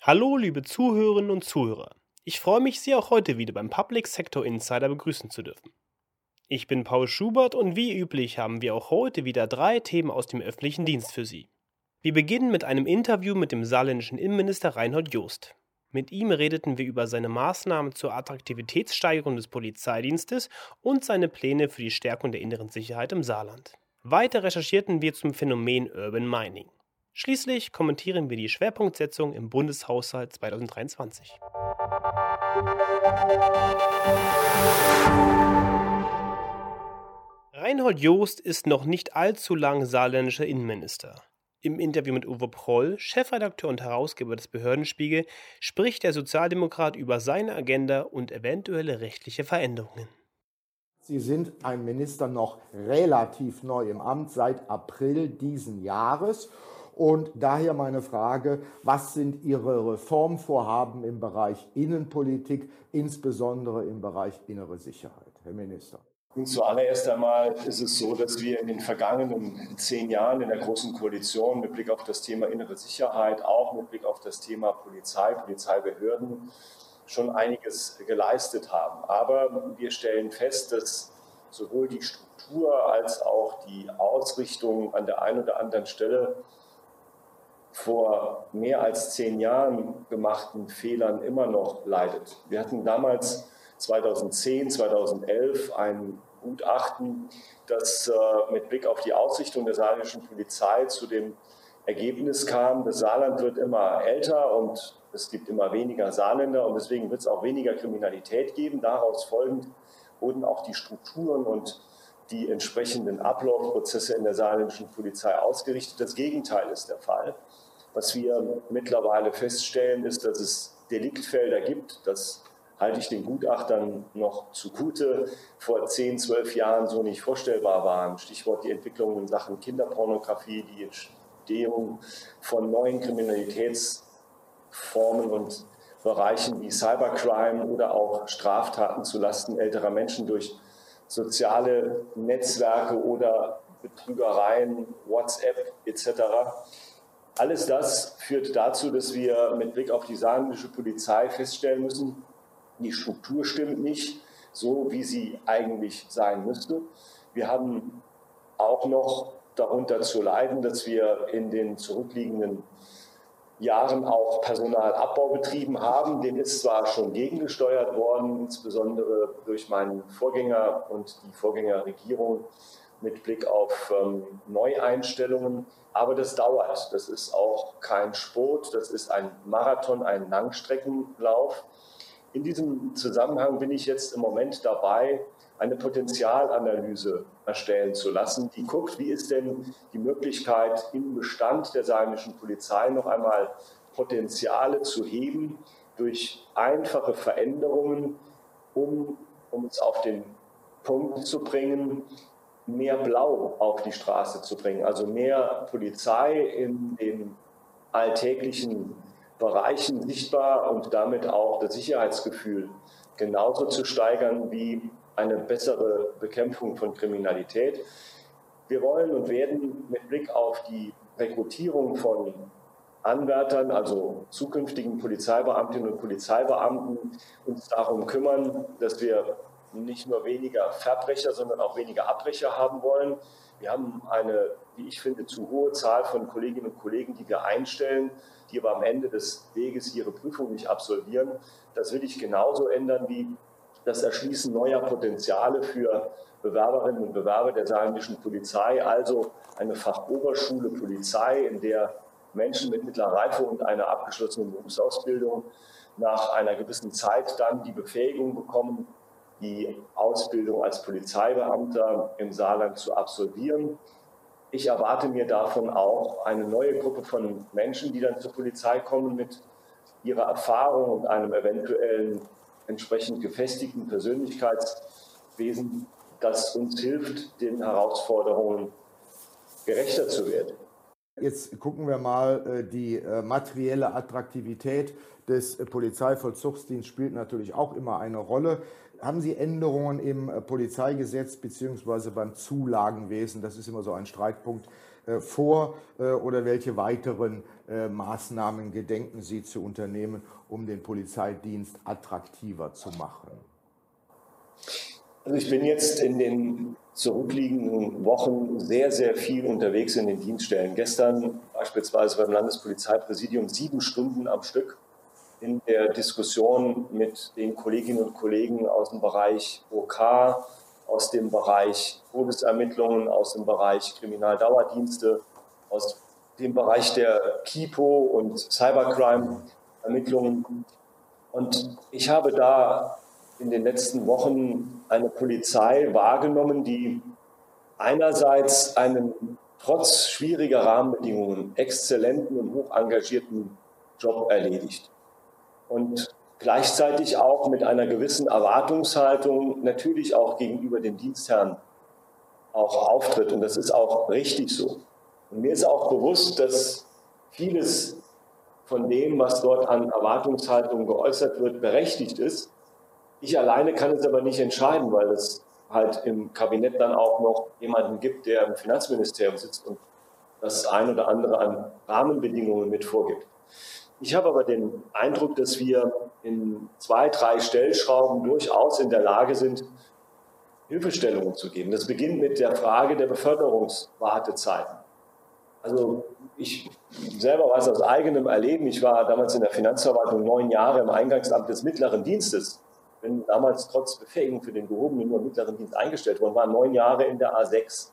Hallo, liebe Zuhörerinnen und Zuhörer. Ich freue mich, Sie auch heute wieder beim Public Sector Insider begrüßen zu dürfen. Ich bin Paul Schubert und wie üblich haben wir auch heute wieder drei Themen aus dem öffentlichen Dienst für Sie. Wir beginnen mit einem Interview mit dem saarländischen Innenminister Reinhold Joost. Mit ihm redeten wir über seine Maßnahmen zur Attraktivitätssteigerung des Polizeidienstes und seine Pläne für die Stärkung der inneren Sicherheit im Saarland. Weiter recherchierten wir zum Phänomen Urban Mining. Schließlich kommentieren wir die Schwerpunktsetzung im Bundeshaushalt 2023. Reinhold Joost ist noch nicht allzu lang saarländischer Innenminister. Im Interview mit Uwe Proll, Chefredakteur und Herausgeber des Behördenspiegel, spricht der Sozialdemokrat über seine Agenda und eventuelle rechtliche Veränderungen. Sie sind ein Minister noch relativ neu im Amt seit April diesen Jahres. Und daher meine Frage, was sind Ihre Reformvorhaben im Bereich Innenpolitik, insbesondere im Bereich innere Sicherheit, Herr Minister? Zuallererst einmal ist es so, dass wir in den vergangenen zehn Jahren in der Großen Koalition mit Blick auf das Thema innere Sicherheit, auch mit Blick auf das Thema Polizei, Polizeibehörden schon einiges geleistet haben. Aber wir stellen fest, dass sowohl die Struktur als auch die Ausrichtung an der einen oder anderen Stelle vor mehr als zehn Jahren gemachten Fehlern immer noch leidet. Wir hatten damals 2010, 2011 ein Gutachten, das äh, mit Blick auf die Ausrichtung der saarländischen Polizei zu dem Ergebnis kam, das Saarland wird immer älter und es gibt immer weniger Saarländer und deswegen wird es auch weniger Kriminalität geben. Daraus folgend wurden auch die Strukturen und die entsprechenden Ablaufprozesse in der saarländischen Polizei ausgerichtet. Das Gegenteil ist der Fall. Was wir mittlerweile feststellen, ist, dass es Deliktfelder gibt, dass halte ich den Gutachtern noch zugute, vor 10, 12 Jahren so nicht vorstellbar waren. Stichwort die Entwicklung in Sachen Kinderpornografie, die Entstehung von neuen Kriminalitätsformen und Bereichen wie Cybercrime oder auch Straftaten zulasten älterer Menschen durch soziale Netzwerke oder Betrügereien, WhatsApp etc. Alles das führt dazu, dass wir mit Blick auf die saarländische Polizei feststellen müssen, die Struktur stimmt nicht so, wie sie eigentlich sein müsste. Wir haben auch noch darunter zu leiden, dass wir in den zurückliegenden Jahren auch Personalabbau betrieben haben. Dem ist zwar schon gegengesteuert worden, insbesondere durch meinen Vorgänger und die Vorgängerregierung mit Blick auf ähm, Neueinstellungen. Aber das dauert. Das ist auch kein Sport, das ist ein Marathon, ein Langstreckenlauf. In diesem Zusammenhang bin ich jetzt im Moment dabei, eine Potenzialanalyse erstellen zu lassen, die guckt, wie ist denn die Möglichkeit im Bestand der saarländischen Polizei noch einmal Potenziale zu heben durch einfache Veränderungen, um, um es auf den Punkt zu bringen, mehr Blau auf die Straße zu bringen, also mehr Polizei in den alltäglichen Bereichen sichtbar und damit auch das Sicherheitsgefühl genauso zu steigern wie eine bessere Bekämpfung von Kriminalität. Wir wollen und werden mit Blick auf die Rekrutierung von Anwärtern, also zukünftigen Polizeibeamtinnen und Polizeibeamten, uns darum kümmern, dass wir nicht nur weniger Verbrecher, sondern auch weniger Abbrecher haben wollen. Wir haben eine, wie ich finde, zu hohe Zahl von Kolleginnen und Kollegen, die wir einstellen, die aber am Ende des Weges ihre Prüfung nicht absolvieren. Das will ich genauso ändern wie das Erschließen neuer Potenziale für Bewerberinnen und Bewerber der saarländischen Polizei, also eine Fachoberschule Polizei, in der Menschen mit mittlerer Reife und einer abgeschlossenen Berufsausbildung nach einer gewissen Zeit dann die Befähigung bekommen, die Ausbildung als Polizeibeamter im Saarland zu absolvieren. Ich erwarte mir davon auch eine neue Gruppe von Menschen, die dann zur Polizei kommen mit ihrer Erfahrung und einem eventuellen entsprechend gefestigten Persönlichkeitswesen, das uns hilft, den Herausforderungen gerechter zu werden. Jetzt gucken wir mal, äh, die äh, materielle Attraktivität des äh, Polizeivollzugsdienstes spielt natürlich auch immer eine Rolle. Haben Sie Änderungen im Polizeigesetz bzw. beim Zulagenwesen, das ist immer so ein Streitpunkt, äh, vor äh, oder welche weiteren äh, Maßnahmen gedenken Sie zu unternehmen, um den Polizeidienst attraktiver zu machen? Also ich bin jetzt in den zurückliegenden Wochen sehr, sehr viel unterwegs in den Dienststellen. Gestern beispielsweise beim Landespolizeipräsidium sieben Stunden am Stück in der Diskussion mit den Kolleginnen und Kollegen aus dem Bereich OK, aus dem Bereich Todesermittlungen, aus dem Bereich Kriminaldauerdienste, aus dem Bereich der KIPO und Cybercrime-Ermittlungen. Und ich habe da in den letzten Wochen eine Polizei wahrgenommen, die einerseits einen trotz schwieriger Rahmenbedingungen exzellenten und hoch engagierten Job erledigt und gleichzeitig auch mit einer gewissen Erwartungshaltung natürlich auch gegenüber dem Dienstherrn auch auftritt. Und das ist auch richtig so. Und mir ist auch bewusst, dass vieles von dem, was dort an Erwartungshaltung geäußert wird, berechtigt ist. Ich alleine kann es aber nicht entscheiden, weil es halt im Kabinett dann auch noch jemanden gibt, der im Finanzministerium sitzt und das ein oder andere an Rahmenbedingungen mit vorgibt. Ich habe aber den Eindruck, dass wir in zwei, drei Stellschrauben durchaus in der Lage sind, Hilfestellungen zu geben. Das beginnt mit der Frage der Beförderungswartezeiten. Also ich selber weiß aus eigenem Erleben, ich war damals in der Finanzverwaltung neun Jahre im Eingangsamt des mittleren Dienstes bin damals trotz Befähigung für den gehobenen und mittleren Dienst eingestellt worden, war neun Jahre in der A6.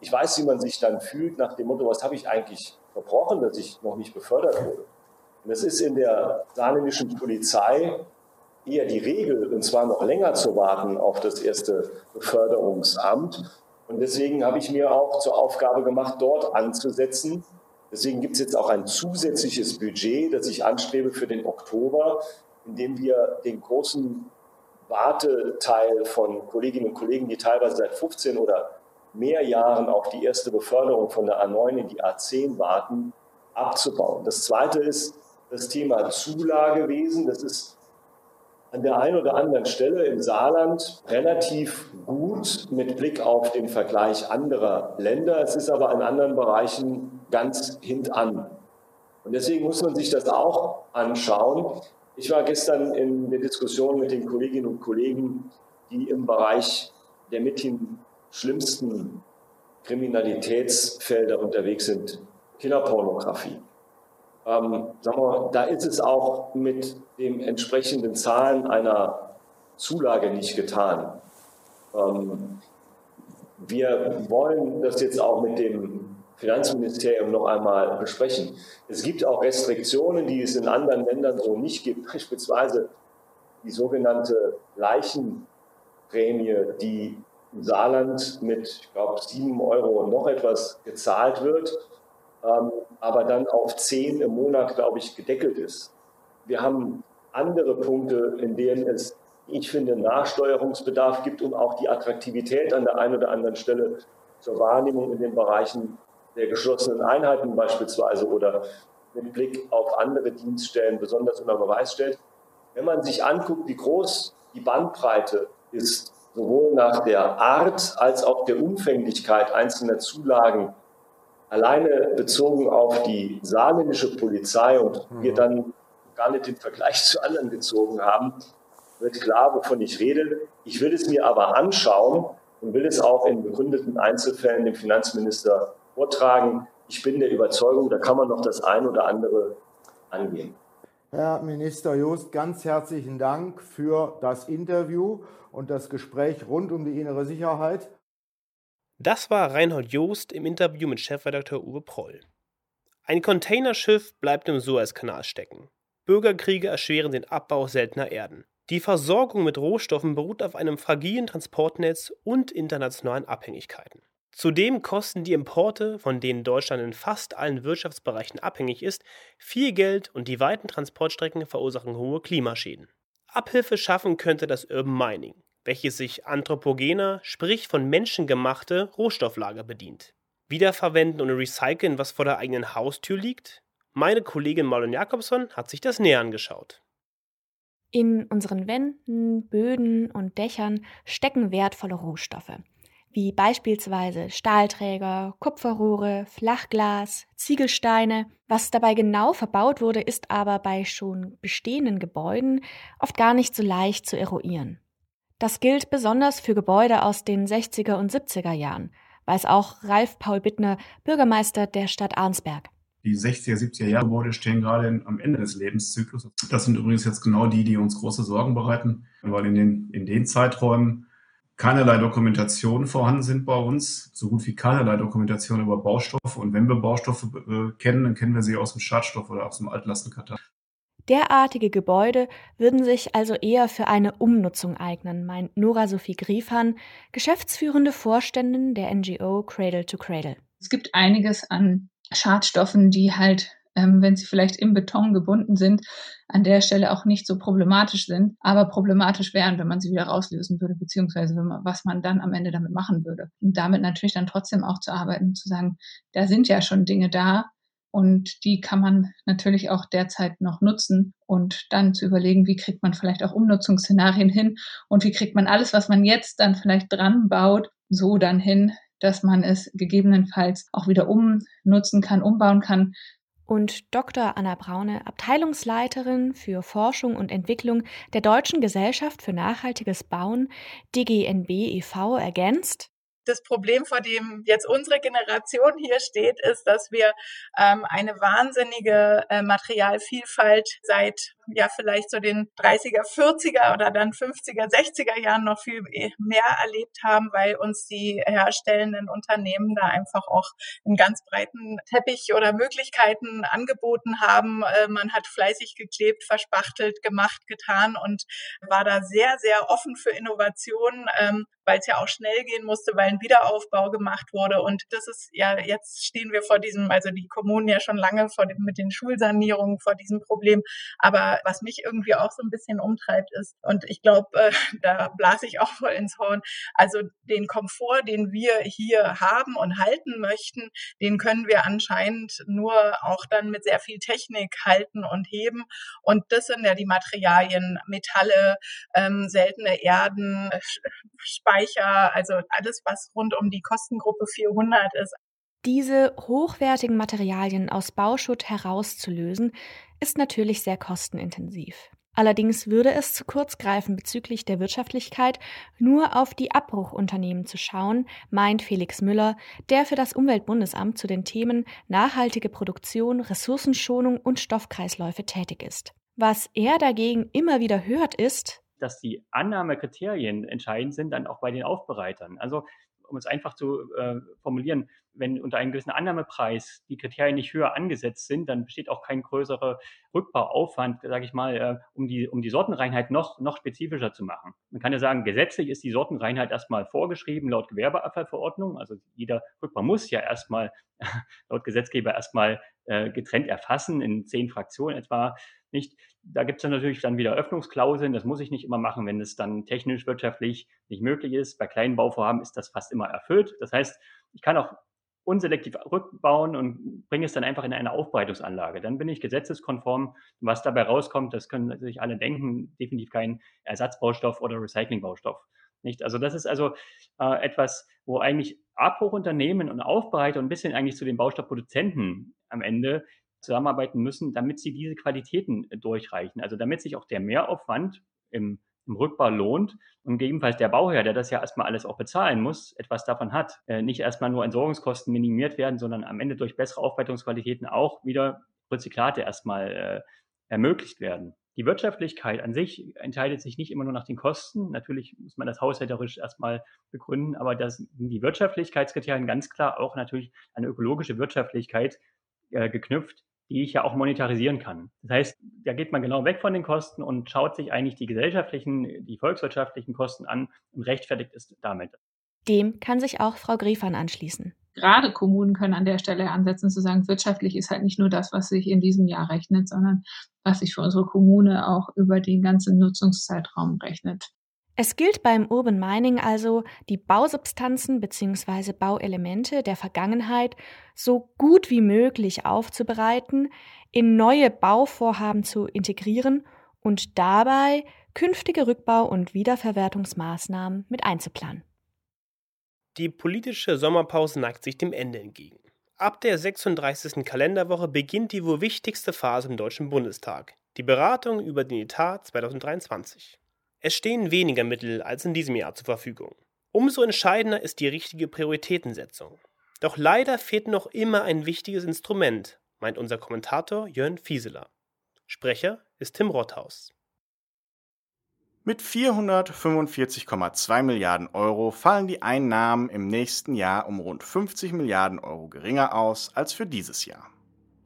Ich weiß, wie man sich dann fühlt nach dem Motto, was habe ich eigentlich verbrochen, dass ich noch nicht befördert wurde. Und das ist in der saarländischen Polizei eher die Regel, und zwar noch länger zu warten auf das erste Beförderungsamt. Und deswegen habe ich mir auch zur Aufgabe gemacht, dort anzusetzen. Deswegen gibt es jetzt auch ein zusätzliches Budget, das ich anstrebe für den Oktober, in dem wir den großen Warteteil von Kolleginnen und Kollegen, die teilweise seit 15 oder mehr Jahren auf die erste Beförderung von der A9 in die A10 warten, abzubauen. Das zweite ist das Thema Zulagewesen. Das ist an der einen oder anderen Stelle im Saarland relativ gut mit Blick auf den Vergleich anderer Länder. Es ist aber in anderen Bereichen ganz hintan. Und deswegen muss man sich das auch anschauen. Ich war gestern in der Diskussion mit den Kolleginnen und Kollegen, die im Bereich der mithin schlimmsten Kriminalitätsfelder unterwegs sind, Kinderpornografie. Ähm, sagen wir, da ist es auch mit den entsprechenden Zahlen einer Zulage nicht getan. Ähm, wir wollen das jetzt auch mit dem Finanzministerium noch einmal besprechen. Es gibt auch Restriktionen, die es in anderen Ländern so nicht gibt, beispielsweise die sogenannte Leichenprämie, die im Saarland mit, ich glaube, sieben Euro und noch etwas gezahlt wird, ähm, aber dann auf zehn im Monat, glaube ich, gedeckelt ist. Wir haben andere Punkte, in denen es, ich finde, Nachsteuerungsbedarf gibt, um auch die Attraktivität an der einen oder anderen Stelle zur Wahrnehmung in den Bereichen der geschlossenen Einheiten beispielsweise oder mit Blick auf andere Dienststellen besonders unter Beweis stellt. Wenn man sich anguckt, wie groß die Bandbreite ist, sowohl nach der Art als auch der Umfänglichkeit einzelner Zulagen, alleine bezogen auf die saarländische Polizei und wir dann gar nicht den Vergleich zu anderen gezogen haben, wird klar, wovon ich rede. Ich will es mir aber anschauen und will es auch in begründeten Einzelfällen dem Finanzminister vortragen. Ich bin der Überzeugung, da kann man noch das ein oder andere angehen. Herr Minister Joost, ganz herzlichen Dank für das Interview und das Gespräch rund um die innere Sicherheit. Das war Reinhold Joost im Interview mit Chefredakteur Uwe Proll. Ein Containerschiff bleibt im Suezkanal stecken. Bürgerkriege erschweren den Abbau seltener Erden. Die Versorgung mit Rohstoffen beruht auf einem fragilen Transportnetz und internationalen Abhängigkeiten. Zudem kosten die Importe, von denen Deutschland in fast allen Wirtschaftsbereichen abhängig ist, viel Geld und die weiten Transportstrecken verursachen hohe Klimaschäden. Abhilfe schaffen könnte das Urban Mining, welches sich anthropogener, sprich von Menschen gemachte Rohstofflager bedient. Wiederverwenden und recyceln, was vor der eigenen Haustür liegt? Meine Kollegin Marlon Jakobson hat sich das näher angeschaut. In unseren Wänden, Böden und Dächern stecken wertvolle Rohstoffe. wie beispielsweise Stahlträger, Kupferrohre, Flachglas, Ziegelsteine. Was dabei genau verbaut wurde, ist aber bei schon bestehenden Gebäuden oft gar nicht so leicht zu eruieren. Das gilt besonders für Gebäude aus den 60er und 70er Jahren, weiß auch Ralf Paul Bittner, Bürgermeister der Stadt Arnsberg. Die 60er, 70er Jahre Gebäude stehen gerade am Ende des Lebenszyklus. Das sind übrigens jetzt genau die, die uns große Sorgen bereiten, weil in den, in den Zeiträumen keinerlei Dokumentation vorhanden sind bei uns, so gut wie keinerlei Dokumentation über Baustoffe. Und wenn wir Baustoffe äh, kennen, dann kennen wir sie aus dem Schadstoff oder aus dem Altlastenkatalog. Derartige Gebäude würden sich also eher für eine Umnutzung eignen, meint Nora Sophie Griefan, geschäftsführende Vorständin der NGO Cradle to Cradle. Es gibt einiges an Schadstoffen, die halt ähm, wenn sie vielleicht im Beton gebunden sind, an der Stelle auch nicht so problematisch sind, aber problematisch wären, wenn man sie wieder rauslösen würde, beziehungsweise man, was man dann am Ende damit machen würde. Und damit natürlich dann trotzdem auch zu arbeiten zu sagen, da sind ja schon Dinge da, und die kann man natürlich auch derzeit noch nutzen und dann zu überlegen, wie kriegt man vielleicht auch Umnutzungsszenarien hin und wie kriegt man alles, was man jetzt dann vielleicht dran baut, so dann hin, dass man es gegebenenfalls auch wieder umnutzen kann, umbauen kann, und Dr. Anna Braune, Abteilungsleiterin für Forschung und Entwicklung der Deutschen Gesellschaft für nachhaltiges Bauen, DGNB e.V., ergänzt das Problem, vor dem jetzt unsere Generation hier steht, ist, dass wir ähm, eine wahnsinnige äh, Materialvielfalt seit ja vielleicht so den 30er, 40er oder dann 50er, 60er Jahren noch viel mehr erlebt haben, weil uns die herstellenden Unternehmen da einfach auch einen ganz breiten Teppich oder Möglichkeiten angeboten haben. Äh, man hat fleißig geklebt, verspachtelt, gemacht, getan und war da sehr, sehr offen für Innovationen. Ähm, weil es ja auch schnell gehen musste, weil ein Wiederaufbau gemacht wurde. Und das ist ja, jetzt stehen wir vor diesem, also die Kommunen ja schon lange vor dem, mit den Schulsanierungen vor diesem Problem. Aber was mich irgendwie auch so ein bisschen umtreibt ist, und ich glaube, äh, da blase ich auch voll ins Horn, also den Komfort, den wir hier haben und halten möchten, den können wir anscheinend nur auch dann mit sehr viel Technik halten und heben. Und das sind ja die Materialien, Metalle, ähm, seltene Erden, Speicher, Speicher, also alles, was rund um die Kostengruppe 400 ist. Diese hochwertigen Materialien aus Bauschutt herauszulösen, ist natürlich sehr kostenintensiv. Allerdings würde es zu kurz greifen bezüglich der Wirtschaftlichkeit, nur auf die Abbruchunternehmen zu schauen, meint Felix Müller, der für das Umweltbundesamt zu den Themen nachhaltige Produktion, Ressourcenschonung und Stoffkreisläufe tätig ist. Was er dagegen immer wieder hört, ist, dass die Annahmekriterien entscheidend sind, dann auch bei den Aufbereitern. Also um es einfach zu äh, formulieren, wenn unter einem gewissen Annahmepreis die Kriterien nicht höher angesetzt sind, dann besteht auch kein größerer Rückbauaufwand, sage ich mal, äh, um, die, um die Sortenreinheit noch, noch spezifischer zu machen. Man kann ja sagen, gesetzlich ist die Sortenreinheit erstmal vorgeschrieben laut Gewerbeabfallverordnung. Also jeder Rückbau muss ja erstmal laut Gesetzgeber erstmal äh, getrennt erfassen in zehn Fraktionen etwa nicht. Da gibt es dann natürlich dann wieder Öffnungsklauseln. Das muss ich nicht immer machen, wenn es dann technisch, wirtschaftlich nicht möglich ist. Bei kleinen Bauvorhaben ist das fast immer erfüllt. Das heißt, ich kann auch unselektiv rückbauen und bringe es dann einfach in eine Aufbereitungsanlage. Dann bin ich gesetzeskonform. Was dabei rauskommt, das können sich alle denken, definitiv kein Ersatzbaustoff oder Recyclingbaustoff. Nicht? Also das ist also äh, etwas, wo eigentlich Abbruchunternehmen und Aufbereiter ein bisschen eigentlich zu den Baustoffproduzenten am Ende zusammenarbeiten müssen, damit sie diese Qualitäten durchreichen. Also damit sich auch der Mehraufwand im, im Rückbau lohnt und gegebenenfalls der Bauherr, der das ja erstmal alles auch bezahlen muss, etwas davon hat. Äh, nicht erstmal nur Entsorgungskosten minimiert werden, sondern am Ende durch bessere Aufbereitungsqualitäten auch wieder Rezyklate erstmal äh, ermöglicht werden. Die Wirtschaftlichkeit an sich entscheidet sich nicht immer nur nach den Kosten. Natürlich muss man das haushälterisch erstmal begründen, aber das sind die Wirtschaftlichkeitskriterien ganz klar auch natürlich eine ökologische Wirtschaftlichkeit äh, geknüpft, die ich ja auch monetarisieren kann. Das heißt, da geht man genau weg von den Kosten und schaut sich eigentlich die gesellschaftlichen, die volkswirtschaftlichen Kosten an und rechtfertigt es damit. Dem kann sich auch Frau Griefan anschließen. Gerade Kommunen können an der Stelle ansetzen, zu sagen, wirtschaftlich ist halt nicht nur das, was sich in diesem Jahr rechnet, sondern was sich für unsere Kommune auch über den ganzen Nutzungszeitraum rechnet. Es gilt beim Urban Mining also, die Bausubstanzen bzw. Bauelemente der Vergangenheit so gut wie möglich aufzubereiten, in neue Bauvorhaben zu integrieren und dabei künftige Rückbau- und Wiederverwertungsmaßnahmen mit einzuplanen. Die politische Sommerpause neigt sich dem Ende entgegen. Ab der 36. Kalenderwoche beginnt die wohl wichtigste Phase im Deutschen Bundestag, die Beratung über den Etat 2023. Es stehen weniger Mittel als in diesem Jahr zur Verfügung. Umso entscheidender ist die richtige Prioritätensetzung. Doch leider fehlt noch immer ein wichtiges Instrument, meint unser Kommentator Jörn Fieseler. Sprecher ist Tim Rothaus. Mit 445,2 Milliarden Euro fallen die Einnahmen im nächsten Jahr um rund 50 Milliarden Euro geringer aus als für dieses Jahr.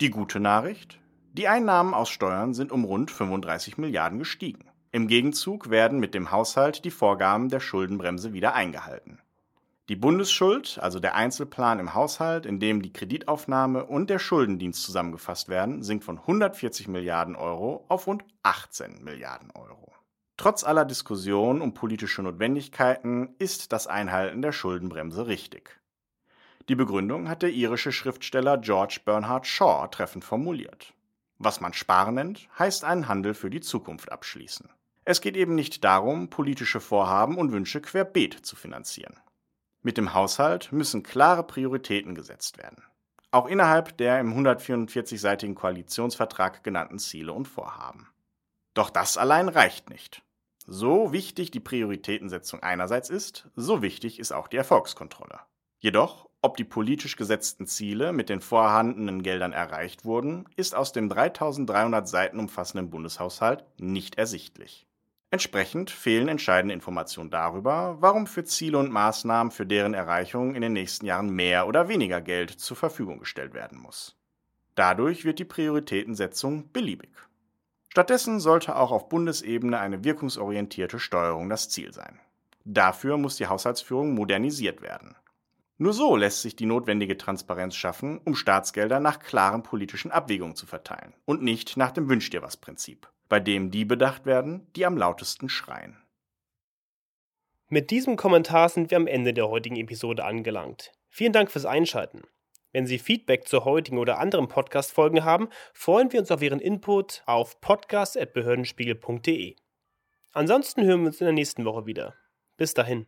Die gute Nachricht? Die Einnahmen aus Steuern sind um rund 35 Milliarden gestiegen. Im Gegenzug werden mit dem Haushalt die Vorgaben der Schuldenbremse wieder eingehalten. Die Bundesschuld, also der Einzelplan im Haushalt, in dem die Kreditaufnahme und der Schuldendienst zusammengefasst werden, sinkt von 140 Milliarden Euro auf rund 18 Milliarden Euro. Trotz aller Diskussion um politische Notwendigkeiten ist das Einhalten der Schuldenbremse richtig. Die Begründung hat der irische Schriftsteller George Bernhard Shaw treffend formuliert. Was man sparen nennt, heißt einen Handel für die Zukunft abschließen. Es geht eben nicht darum, politische Vorhaben und Wünsche querbeet zu finanzieren. Mit dem Haushalt müssen klare Prioritäten gesetzt werden. Auch innerhalb der im 144-seitigen Koalitionsvertrag genannten Ziele und Vorhaben. Doch das allein reicht nicht. So wichtig die Prioritätensetzung einerseits ist, so wichtig ist auch die Erfolgskontrolle. Jedoch, ob die politisch gesetzten Ziele mit den vorhandenen Geldern erreicht wurden, ist aus dem 3300 Seiten umfassenden Bundeshaushalt nicht ersichtlich. Entsprechend fehlen entscheidende Informationen darüber, warum für Ziele und Maßnahmen für deren Erreichung in den nächsten Jahren mehr oder weniger Geld zur Verfügung gestellt werden muss. Dadurch wird die Prioritätensetzung beliebig. Stattdessen sollte auch auf Bundesebene eine wirkungsorientierte Steuerung das Ziel sein. Dafür muss die Haushaltsführung modernisiert werden. Nur so lässt sich die notwendige Transparenz schaffen, um Staatsgelder nach klaren politischen Abwägungen zu verteilen und nicht nach dem Wünsch dir was Prinzip, bei dem die bedacht werden, die am lautesten schreien. Mit diesem Kommentar sind wir am Ende der heutigen Episode angelangt. Vielen Dank fürs Einschalten. Wenn Sie Feedback zur heutigen oder anderen Podcast-Folgen haben, freuen wir uns auf Ihren Input auf podcast.behördenspiegel.de. Ansonsten hören wir uns in der nächsten Woche wieder. Bis dahin.